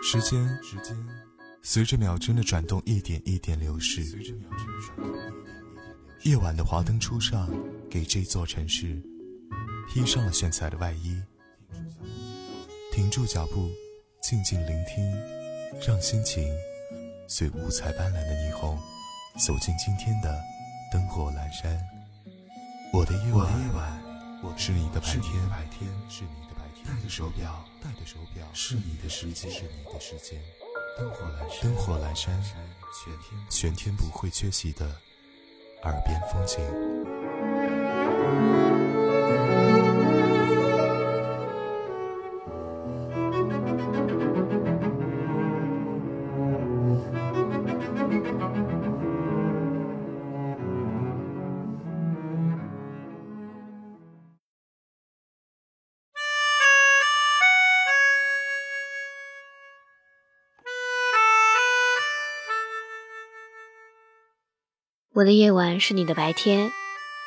时间时间随着秒针的转动一点一点流逝。夜晚的华灯初上，给这座城市披上了炫彩的外衣。停住脚步，静静聆听，让心情随五彩斑斓的霓虹走进今天的灯火阑珊。我的夜晚，我的夜晚是你的白天，是你的白天。是你戴的手表，戴的手表，是你的时间，是你的时间。灯火阑珊，灯火阑珊，全天全天不会缺席的耳边风景。我的夜晚是你的白天，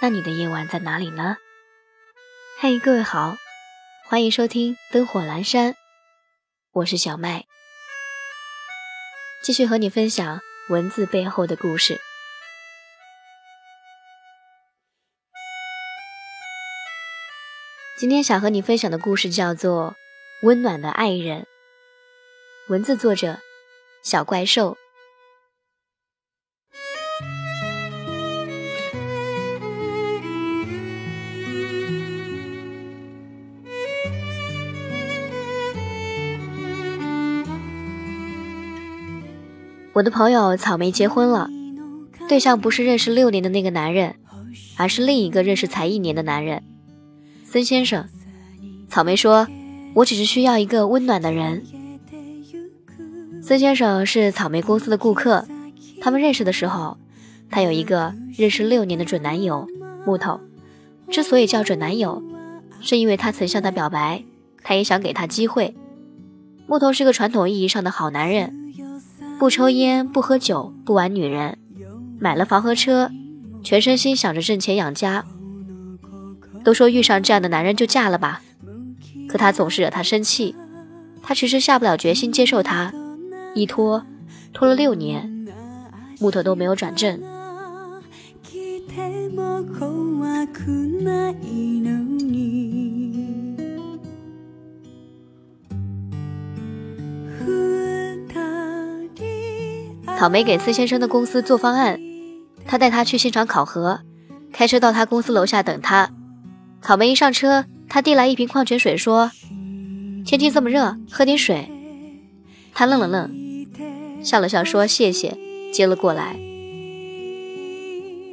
那你的夜晚在哪里呢？嗨，各位好，欢迎收听《灯火阑珊》，我是小麦，继续和你分享文字背后的故事。今天想和你分享的故事叫做《温暖的爱人》，文字作者小怪兽。我的朋友草莓结婚了，对象不是认识六年的那个男人，而是另一个认识才一年的男人，孙先生。草莓说：“我只是需要一个温暖的人。”孙先生是草莓公司的顾客，他们认识的时候，他有一个认识六年的准男友木头。之所以叫准男友，是因为他曾向他表白，他也想给他机会。木头是个传统意义上的好男人。不抽烟，不喝酒，不玩女人，买了房和车，全身心想着挣钱养家。都说遇上这样的男人就嫁了吧，可他总是惹他生气，他迟迟下不了决心接受他，一拖拖了六年，木头都没有转正。草莓给司先生的公司做方案，他带他去现场考核，开车到他公司楼下等他。草莓一上车，他递来一瓶矿泉水，说：“天气这么热，喝点水。”他愣了愣，笑了笑说：“谢谢。”接了过来。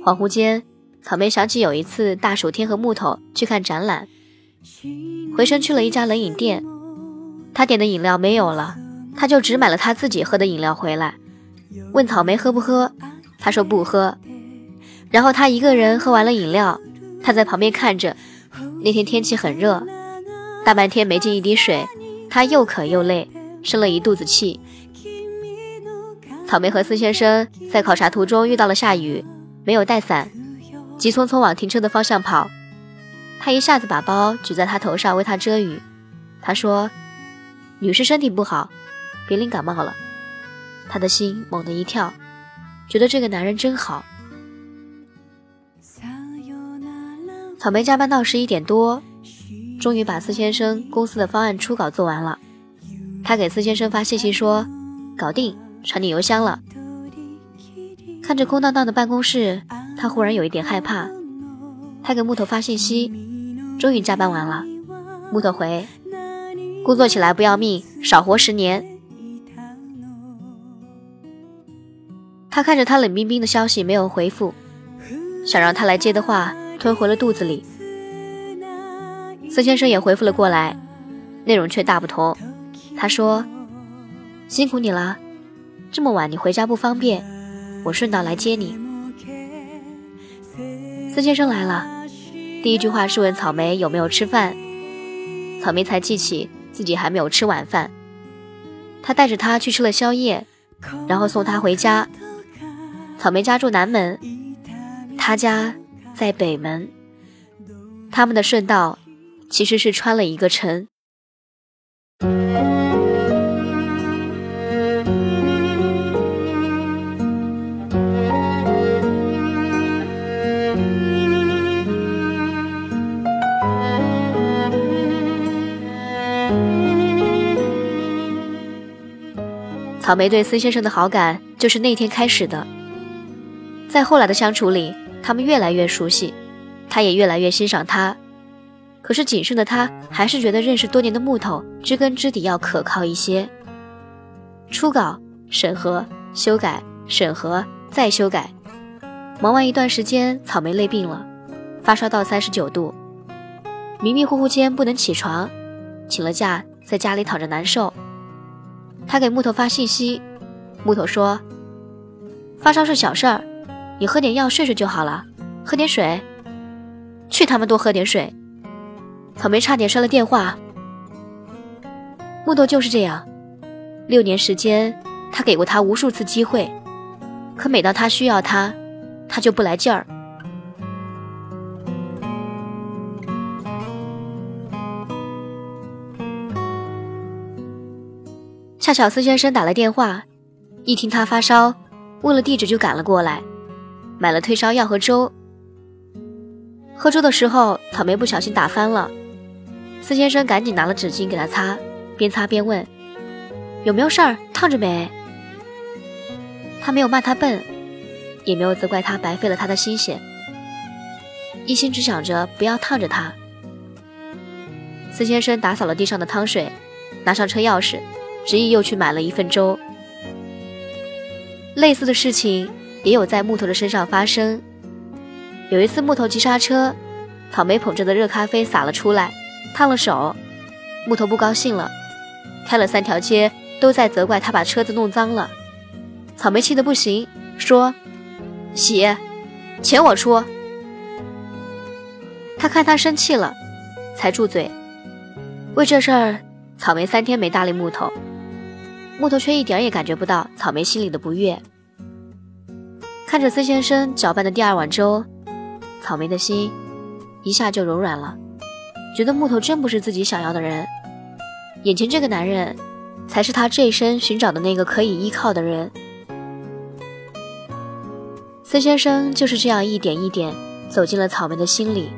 恍惚间，草莓想起有一次大暑天和木头去看展览，回身去了一家冷饮店，他点的饮料没有了，他就只买了他自己喝的饮料回来。问草莓喝不喝，他说不喝。然后他一个人喝完了饮料，他在旁边看着。那天天气很热，大半天没进一滴水，他又渴又累，生了一肚子气。草莓和司先生在考察途中遇到了下雨，没有带伞，急匆匆往停车的方向跑。他一下子把包举在他头上为他遮雨。他说：“女士身体不好，别淋感冒了。”他的心猛地一跳，觉得这个男人真好。草莓加班到十一点多，终于把司先生公司的方案初稿做完了。他给司先生发信息说：“搞定，传你邮箱了。”看着空荡荡的办公室，他忽然有一点害怕。他给木头发信息：“终于加班完了。”木头回：“工作起来不要命，少活十年。”他看着他冷冰冰的消息，没有回复，想让他来接的话吞回了肚子里。孙先生也回复了过来，内容却大不同。他说：“辛苦你了，这么晚你回家不方便，我顺道来接你。”孙先生来了，第一句话是问草莓有没有吃饭，草莓才记起自己还没有吃晚饭。他带着他去吃了宵夜，然后送他回家。草莓家住南门他家在北门。他们的顺道其实是穿了一个城。草莓对孙先生的好感就是那天开始的。在后来的相处里，他们越来越熟悉，他也越来越欣赏他。可是谨慎的他还是觉得认识多年的木头知根知底要可靠一些。初稿、审核、修改、审核、再修改，忙完一段时间，草莓累病了，发烧到三十九度，迷迷糊糊间不能起床，请了假，在家里躺着难受。他给木头发信息，木头说：“发烧是小事儿，你喝点药睡睡就好了，喝点水。”去他们多喝点水。草莓差点摔了电话。木头就是这样，六年时间，他给过他无数次机会，可每当他需要他，他就不来劲儿。恰巧司先生打来电话，一听他发烧，问了地址就赶了过来，买了退烧药和粥。喝粥的时候，草莓不小心打翻了，孙先生赶紧拿了纸巾给他擦，边擦边问：“有没有事儿？烫着没？”他没有骂他笨，也没有责怪他白费了他的心血，一心只想着不要烫着他。孙先生打扫了地上的汤水，拿上车钥匙。执意又去买了一份粥。类似的事情也有在木头的身上发生。有一次木头急刹车，草莓捧着的热咖啡洒了出来，烫了手。木头不高兴了，开了三条街都在责怪他把车子弄脏了。草莓气得不行，说：“洗，钱我出。”他看他生气了，才住嘴。为这事儿，草莓三天没搭理木头。木头却一点也感觉不到草莓心里的不悦。看着孙先生搅拌的第二碗粥，草莓的心一下就柔软了，觉得木头真不是自己想要的人，眼前这个男人才是他这一生寻找的那个可以依靠的人。孙先生就是这样一点一点走进了草莓的心里。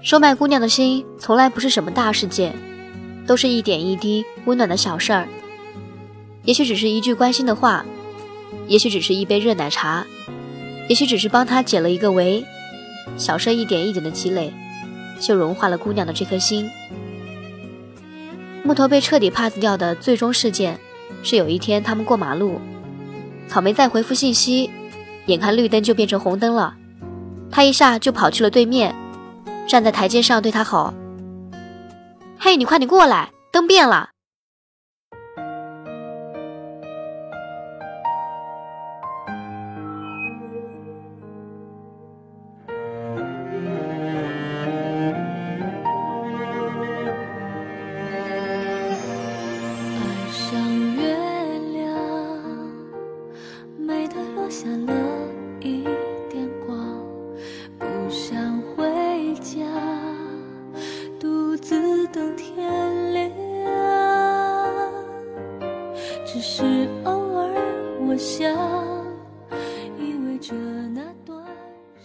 收买姑娘的心从来不是什么大事件。都是一点一滴温暖的小事儿，也许只是一句关心的话，也许只是一杯热奶茶，也许只是帮他解了一个围，小事一点一点的积累，就融化了姑娘的这颗心。木头被彻底 pass 掉的最终事件，是有一天他们过马路，草莓在回复信息，眼看绿灯就变成红灯了，他一下就跑去了对面，站在台阶上对他吼。嘿，你快点过来，灯变了。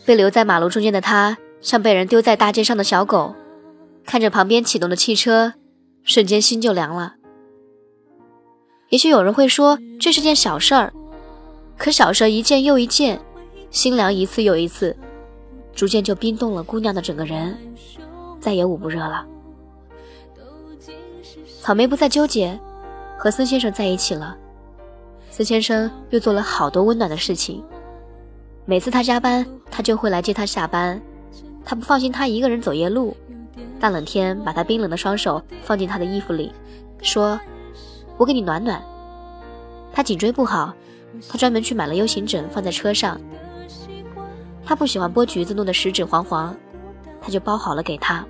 被留在马路中间的他，像被人丢在大街上的小狗，看着旁边启动的汽车，瞬间心就凉了。也许有人会说这是件小事儿，可小事一件又一件，心凉一次又一次，逐渐就冰冻了姑娘的整个人，再也捂不热了。草莓不再纠结，和孙先生在一起了。孙先生又做了好多温暖的事情。每次他加班，他就会来接他下班。他不放心他一个人走夜路，大冷天把他冰冷的双手放进他的衣服里，说：“我给你暖暖。”他颈椎不好，他专门去买了 U 型枕放在车上。他不喜欢剥橘子弄得食指黄黄，他就包好了给他。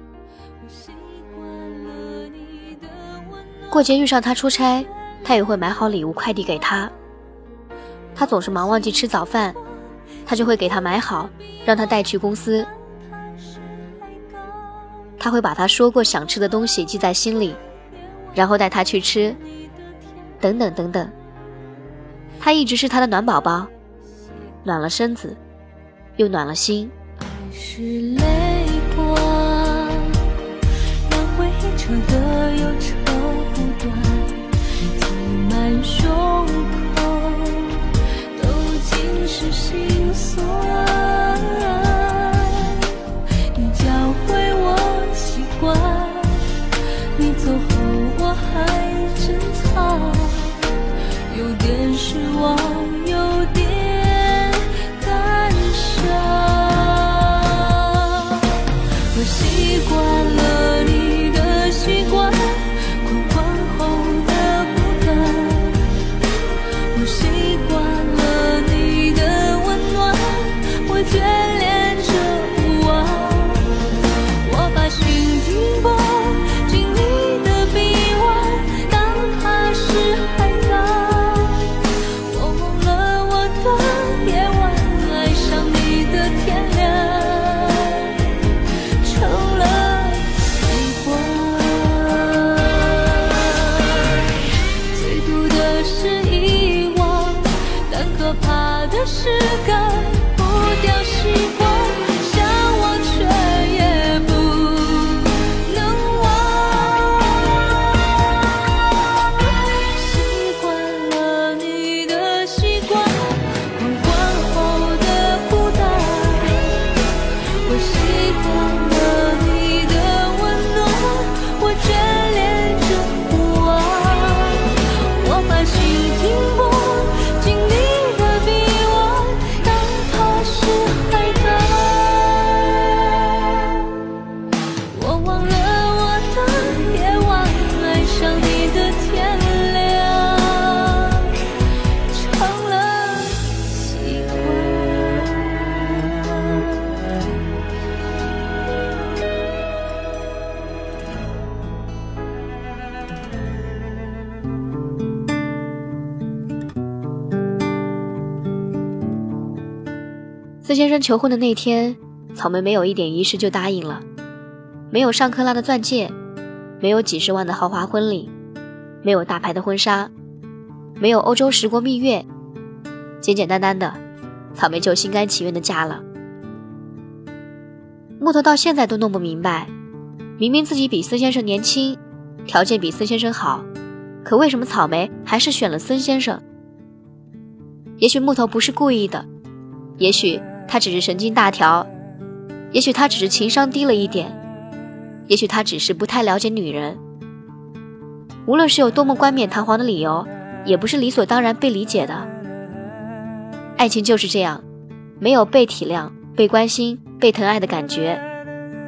过节遇上他出差，他也会买好礼物快递给他。他总是忙忘记吃早饭。他就会给他买好，让他带去公司。他会把他说过想吃的东西记在心里，然后带他去吃。等等等等，他一直是他的暖宝宝，暖了身子，又暖了心。的忧愁不断，惯，说。先生求婚的那天，草莓没有一点仪式就答应了，没有上克拉的钻戒，没有几十万的豪华婚礼，没有大牌的婚纱，没有欧洲十国蜜月，简简单单的，草莓就心甘情愿的嫁了。木头到现在都弄不明白，明明自己比孙先生年轻，条件比孙先生好，可为什么草莓还是选了孙先生？也许木头不是故意的，也许他只是神经大条，也许他只是情商低了一点，也许他只是不太了解女人。无论是有多么冠冕堂皇的理由，也不是理所当然被理解的。爱情就是这样，没有被体谅、被关心、被疼爱的感觉，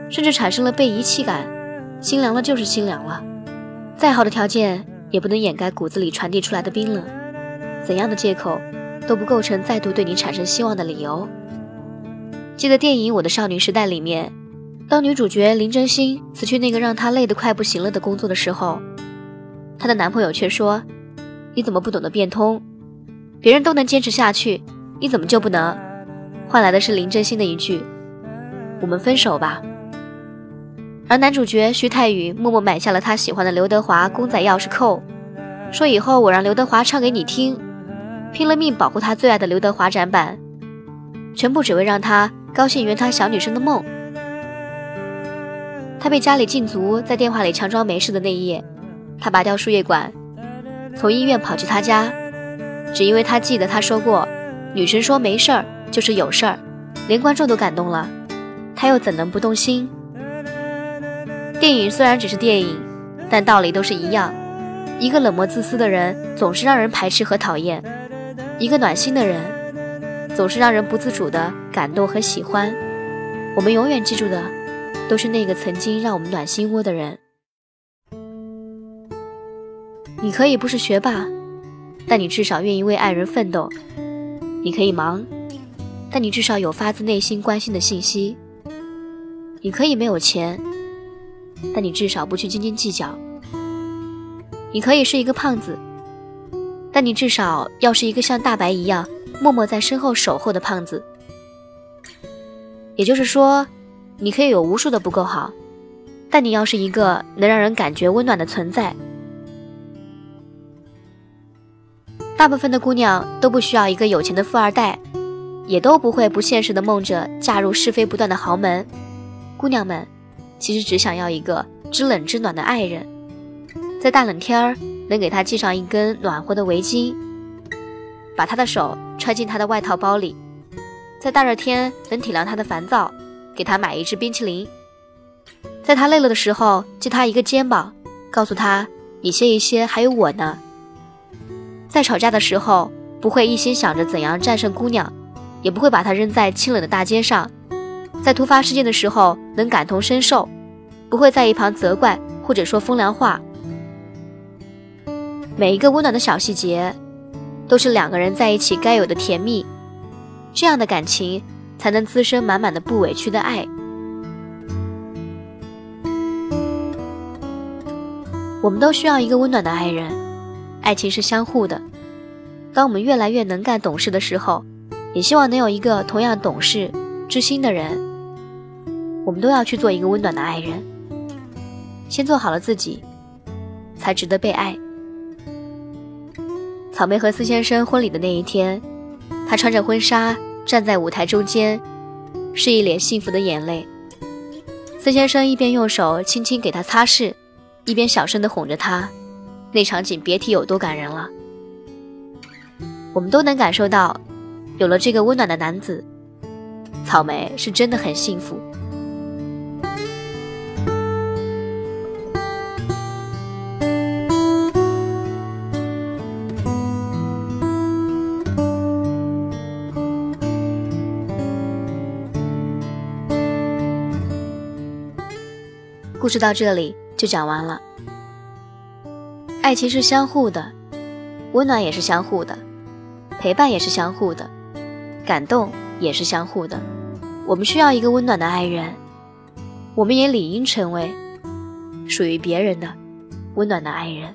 甚至产生了被遗弃感，心凉了就是心凉了。再好的条件也不能掩盖骨子里传递出来的冰冷。怎样的借口都不构成再度对你产生希望的理由。记得电影《我的少女时代》里面，当女主角林真心辞去那个让她累得快不行了的工作的时候，她的男朋友却说：“你怎么不懂得变通？别人都能坚持下去，你怎么就不能？”换来的是林真心的一句：“我们分手吧。”而男主角徐太宇默默买下了他喜欢的刘德华公仔钥匙扣，说以后我让刘德华唱给你听，拼了命保护他最爱的刘德华展板，全部只为让他高兴圆他小女生的梦。他被家里禁足，在电话里强装没事的那一夜，他拔掉输液管，从医院跑去他家，只因为他记得他说过，女生说没事儿就是有事儿，连观众都感动了，他又怎能不动心？电影虽然只是电影，但道理都是一样。一个冷漠自私的人，总是让人排斥和讨厌；一个暖心的人，总是让人不自主的感动和喜欢。我们永远记住的，都是那个曾经让我们暖心窝的人。你可以不是学霸，但你至少愿意为爱人奋斗；你可以忙，但你至少有发自内心关心的信息；你可以没有钱，但你至少不去斤斤计较。你可以是一个胖子，但你至少要是一个像大白一样默默在身后守候的胖子。也就是说，你可以有无数的不够好，但你要是一个能让人感觉温暖的存在。大部分的姑娘都不需要一个有钱的富二代，也都不会不现实的梦着嫁入是非不断的豪门。姑娘们，其实只想要一个知冷知暖的爱人。在大冷天儿，能给他系上一根暖和的围巾，把他的手揣进他的外套包里；在大热天，能体谅他的烦躁，给他买一支冰淇淋；在他累了的时候，借他一个肩膀，告诉他你歇一歇，还有我呢。在吵架的时候，不会一心想着怎样战胜姑娘，也不会把她扔在清冷的大街上。在突发事件的时候，能感同身受，不会在一旁责怪或者说风凉话。每一个温暖的小细节，都是两个人在一起该有的甜蜜。这样的感情，才能滋生满满的不委屈的爱。我们都需要一个温暖的爱人，爱情是相互的。当我们越来越能干懂事的时候，也希望能有一个同样懂事、知心的人。我们都要去做一个温暖的爱人，先做好了自己，才值得被爱。草莓和司先生婚礼的那一天，她穿着婚纱站在舞台中间，是一脸幸福的眼泪。司先生一边用手轻轻给她擦拭。一边小声的哄着她，那场景别提有多感人了。我们都能感受到，有了这个温暖的男子，草莓是真的很幸福。故事到这里。就讲完了。爱情是相互的，温暖也是相互的，陪伴也是相互的，感动也是相互的。我们需要一个温暖的爱人，我们也理应成为属于别人的温暖的爱人。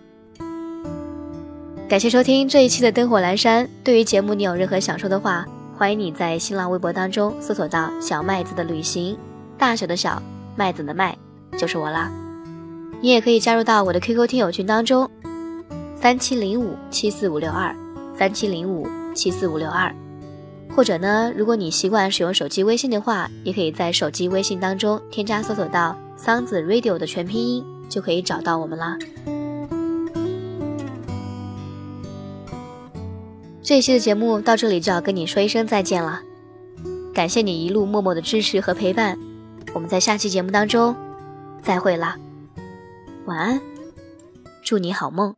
感谢收听这一期的灯火阑珊。对于节目你有任何想说的话，欢迎你在新浪微博当中搜索到“小麦子的旅行”，大小的小麦子的麦就是我啦。你也可以加入到我的 QQ 听友群当中，三七零五七四五六二，三七零五七四五六二，或者呢，如果你习惯使用手机微信的话，也可以在手机微信当中添加搜索到桑子 Radio 的全拼音，就可以找到我们啦。这一期的节目到这里就要跟你说一声再见了，感谢你一路默默的支持和陪伴，我们在下期节目当中再会啦。晚安，祝你好梦。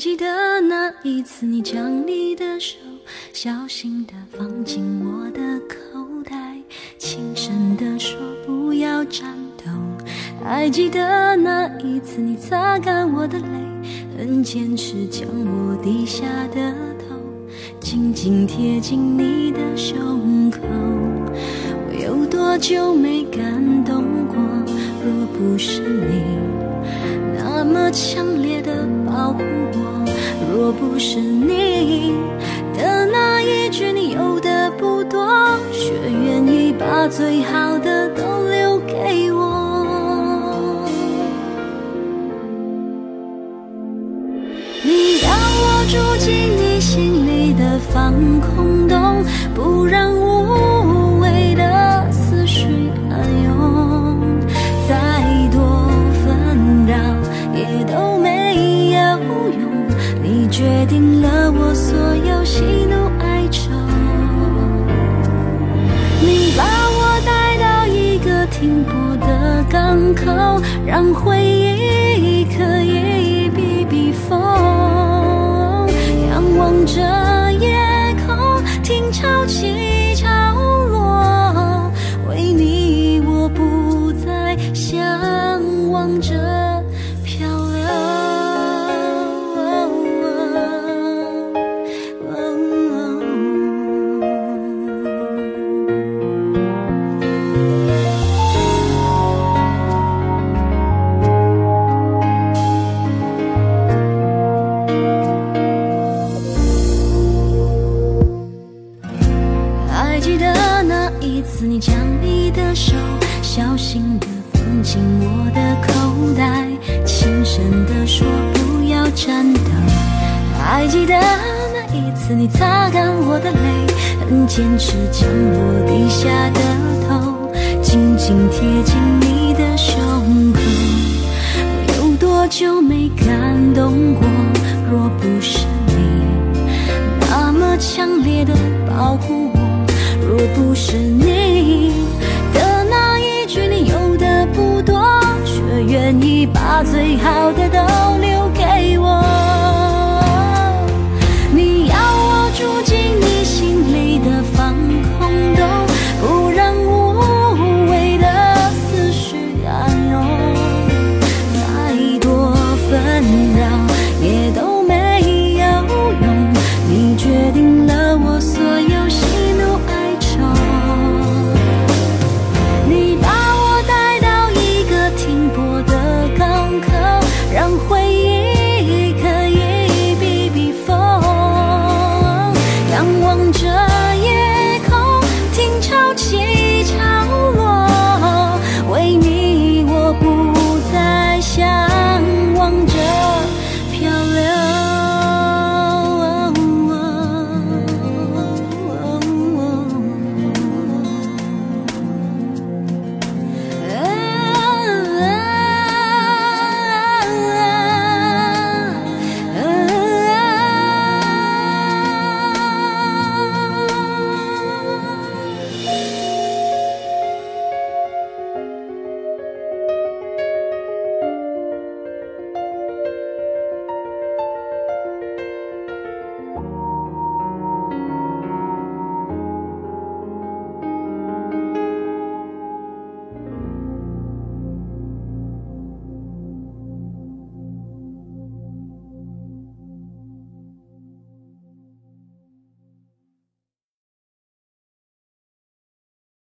记得那一次，你将你的手小心地放进我的口袋，轻声地说不要颤抖。还记得那一次，你擦干我的泪，很坚持将我低下的头紧紧贴近你的胸口。我有多久没感动过？若不是你么强烈的保护我。若不是你的那一句，你有的不多，却愿意把最好的都留给我。让回还记得那一次你擦干我的泪很坚持将我低下的头紧紧贴近你的胸口有多久没感动过。若不是你那么强烈的保护我若不是你的那一句你有的不多却愿意把最好的都留给我。